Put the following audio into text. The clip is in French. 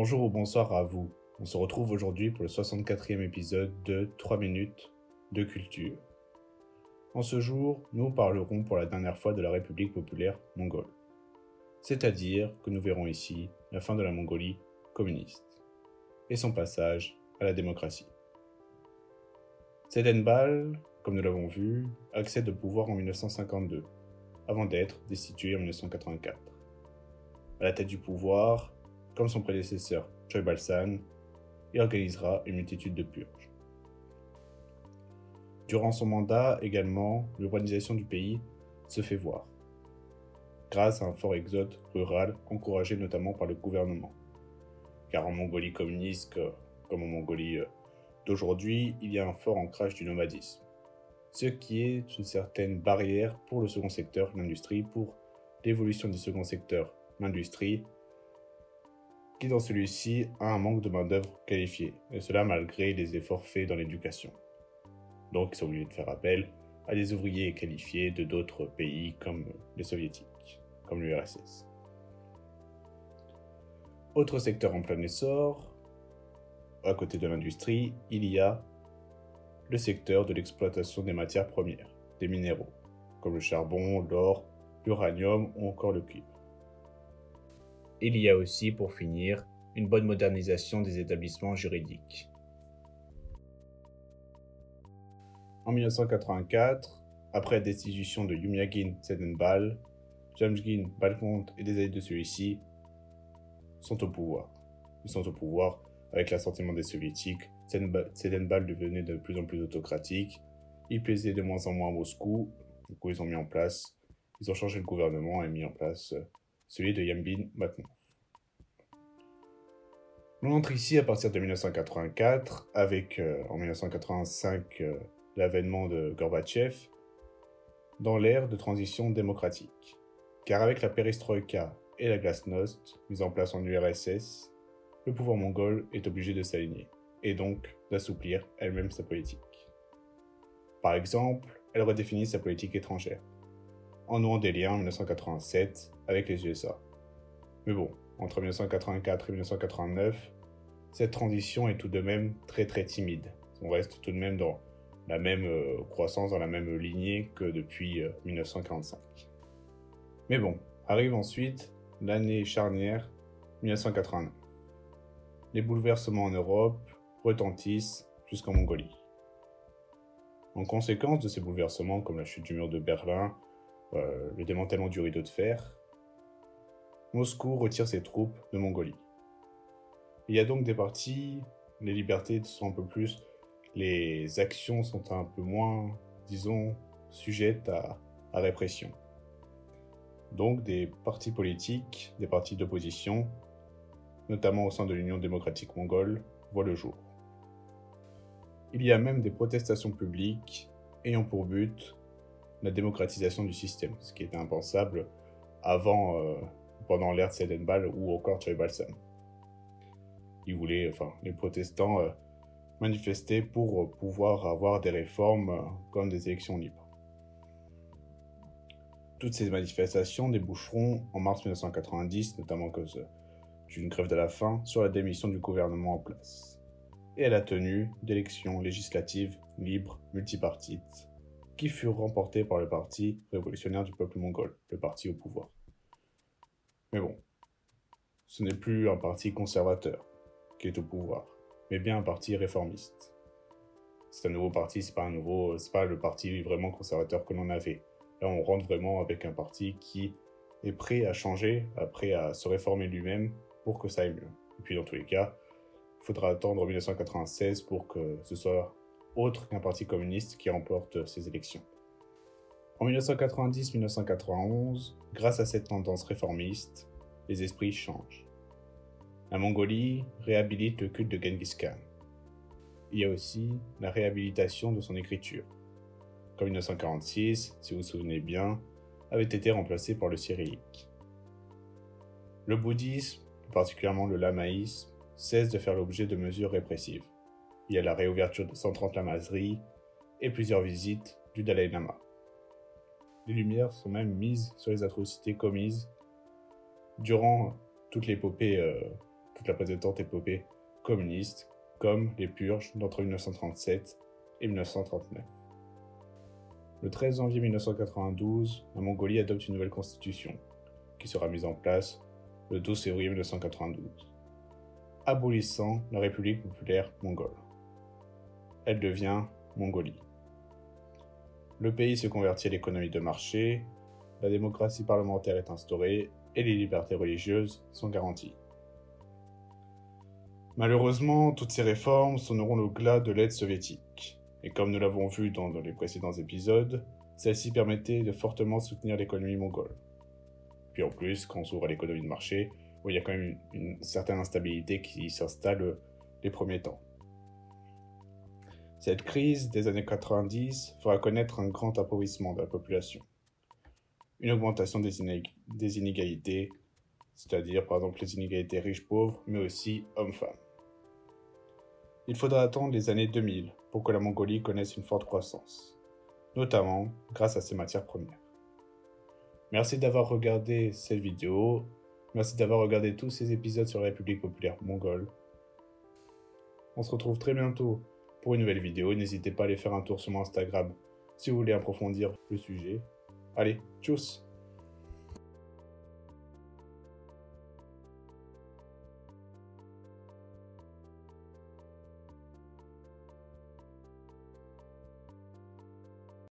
Bonjour ou bonsoir à vous. On se retrouve aujourd'hui pour le 64e épisode de 3 minutes de culture. En ce jour, nous parlerons pour la dernière fois de la République populaire mongole. C'est-à-dire que nous verrons ici la fin de la Mongolie communiste et son passage à la démocratie. Sedenbal, comme nous l'avons vu, accède au pouvoir en 1952, avant d'être destitué en 1984. À la tête du pouvoir, comme son prédécesseur Choi Balsan, il organisera une multitude de purges. Durant son mandat également, l'urbanisation du pays se fait voir, grâce à un fort exode rural encouragé notamment par le gouvernement. Car en Mongolie communiste, comme en Mongolie euh, d'aujourd'hui, il y a un fort ancrage du nomadisme, ce qui est une certaine barrière pour le second secteur, l'industrie, pour l'évolution du second secteur, l'industrie, qui dans celui-ci a un manque de main-d'œuvre qualifiée, et cela malgré les efforts faits dans l'éducation. Donc ils sont obligés de faire appel à des ouvriers qualifiés de d'autres pays comme les soviétiques, comme l'URSS. Autre secteur en plein essor, à côté de l'industrie, il y a le secteur de l'exploitation des matières premières, des minéraux, comme le charbon, l'or, l'uranium ou encore le cuivre. Il y a aussi, pour finir, une bonne modernisation des établissements juridiques. En 1984, après la destitution de Yumyagin Tsedenbal, Jamgin Balkont et des alliés de celui-ci sont au pouvoir. Ils sont au pouvoir avec l'assentiment des soviétiques. Tsedenbal devenait de plus en plus autocratique. Il plaisait de moins en moins à Moscou. Du coup, ils ont mis en place, ils ont changé le gouvernement et mis en place celui de Yambin maintenant. On entre ici à partir de 1984 avec euh, en 1985 euh, l'avènement de Gorbatchev dans l'ère de transition démocratique. Car avec la perestroïka et la glasnost mise en place en URSS, le pouvoir mongol est obligé de s'aligner et donc d'assouplir elle-même sa politique. Par exemple, elle redéfinit sa politique étrangère en nouant des liens en 1987 avec les USA. Mais bon, entre 1984 et 1989, cette transition est tout de même très très timide. On reste tout de même dans la même euh, croissance, dans la même lignée que depuis 1945. Euh, Mais bon, arrive ensuite l'année charnière 1989. Les bouleversements en Europe retentissent jusqu'en Mongolie. En conséquence de ces bouleversements, comme la chute du mur de Berlin, euh, le démantèlement du rideau de fer, Moscou retire ses troupes de Mongolie. Il y a donc des parties, les libertés sont un peu plus, les actions sont un peu moins, disons, sujettes à, à répression. Donc des partis politiques, des partis d'opposition, notamment au sein de l'Union démocratique mongole, voient le jour. Il y a même des protestations publiques ayant pour but la démocratisation du système, ce qui était impensable avant, euh, pendant l'ère de Sedenbal ou encore Balsam. Ils voulaient, enfin, les protestants euh, manifester pour euh, pouvoir avoir des réformes comme des élections libres. Toutes ces manifestations déboucheront en mars 1990, notamment à cause d'une grève de la faim, sur la démission du gouvernement en place et à la tenue d'élections législatives libres, multipartites, qui furent remportés par le Parti révolutionnaire du peuple mongol, le parti au pouvoir. Mais bon, ce n'est plus un parti conservateur qui est au pouvoir, mais bien un parti réformiste. C'est un nouveau parti, c'est pas un nouveau, c'est pas le parti vraiment conservateur que l'on avait. Là, on rentre vraiment avec un parti qui est prêt à changer, prêt à se réformer lui-même pour que ça aille mieux. Et puis, dans tous les cas, il faudra attendre 1996 pour que ce soit autre qu'un parti communiste qui remporte ces élections. En 1990-1991, grâce à cette tendance réformiste, les esprits changent. La Mongolie réhabilite le culte de Genghis Khan. Il y a aussi la réhabilitation de son écriture. Comme 1946, si vous vous souvenez bien, avait été remplacé par le cyrillique. Le bouddhisme, particulièrement le lamaïsme, cesse de faire l'objet de mesures répressives. Il y a la réouverture de 130 lamaseries et plusieurs visites du Dalai Lama. Les lumières sont même mises sur les atrocités commises durant toute l'épopée euh, toute la précédente épopée communiste, comme les purges d'entre 1937 et 1939. Le 13 janvier 1992, la Mongolie adopte une nouvelle constitution, qui sera mise en place le 12 février 1992, abolissant la République populaire mongole. Elle devient Mongolie. Le pays se convertit à l'économie de marché, la démocratie parlementaire est instaurée et les libertés religieuses sont garanties. Malheureusement, toutes ces réformes sonneront le glas de l'aide soviétique. Et comme nous l'avons vu dans les précédents épisodes, celle-ci permettait de fortement soutenir l'économie mongole. Puis en plus, quand on s'ouvre à l'économie de marché, où il y a quand même une, certaine instabilité qui s'installe les premiers temps. Cette crise des années 90 fera connaître un grand appauvrissement de la population. Une augmentation des, inégalités, c'est-à-dire par exemple les inégalités riches-pauvres, mais aussi hommes-femmes. Il faudra attendre les années 2000 pour que la Mongolie connaisse une forte croissance, notamment grâce à ses matières premières. Merci d'avoir regardé cette vidéo, merci d'avoir regardé tous ces épisodes sur la République populaire mongole. On se retrouve très bientôt pour une nouvelle vidéo, n'hésitez pas à aller faire un tour sur mon Instagram si vous voulez approfondir le sujet. Allez, tchuss